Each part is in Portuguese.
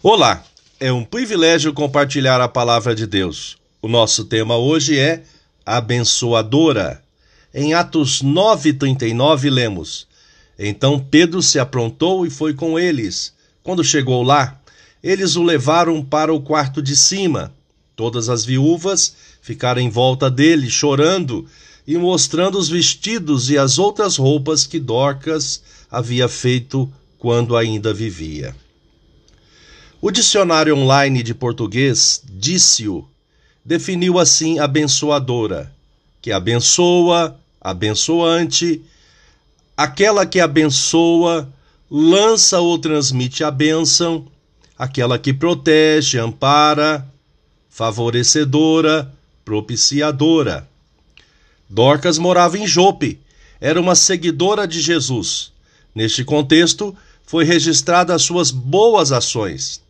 Olá, é um privilégio compartilhar a palavra de Deus. O nosso tema hoje é abençoadora. Em Atos 9:39 lemos: Então Pedro se aprontou e foi com eles. Quando chegou lá, eles o levaram para o quarto de cima. Todas as viúvas ficaram em volta dele, chorando e mostrando os vestidos e as outras roupas que Dorcas havia feito quando ainda vivia. O dicionário online de português, Dício, definiu assim abençoadora, que abençoa, abençoante, aquela que abençoa, lança ou transmite a bênção, aquela que protege, ampara, favorecedora, propiciadora. Dorcas morava em Jope, era uma seguidora de Jesus. Neste contexto, foi registrada as suas boas ações.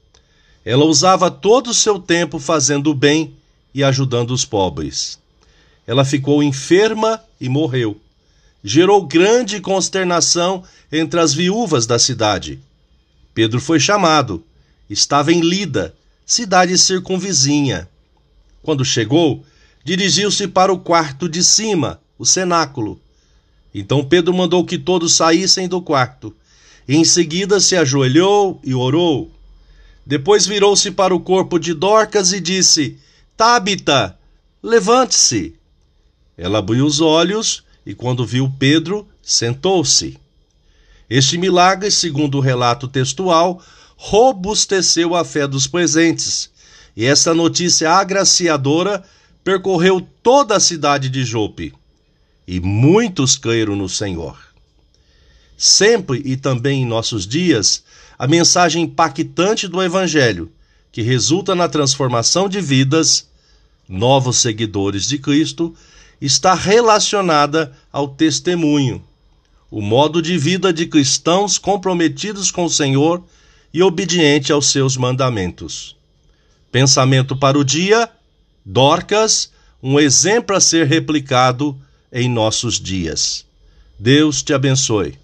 Ela usava todo o seu tempo fazendo o bem e ajudando os pobres. Ela ficou enferma e morreu. Gerou grande consternação entre as viúvas da cidade. Pedro foi chamado. Estava em Lida, cidade circunvizinha. Quando chegou, dirigiu-se para o quarto de cima, o cenáculo. Então Pedro mandou que todos saíssem do quarto. Em seguida se ajoelhou e orou. Depois virou-se para o corpo de Dorcas e disse: Tabita, levante-se. Ela abriu os olhos e, quando viu Pedro, sentou-se. Este milagre, segundo o relato textual, robusteceu a fé dos presentes, e esta notícia agraciadora percorreu toda a cidade de Jope, e muitos creram no Senhor. Sempre e também em nossos dias, a mensagem impactante do Evangelho, que resulta na transformação de vidas, novos seguidores de Cristo, está relacionada ao testemunho, o modo de vida de cristãos comprometidos com o Senhor e obediente aos seus mandamentos. Pensamento para o dia: Dorcas, um exemplo a ser replicado em nossos dias. Deus te abençoe.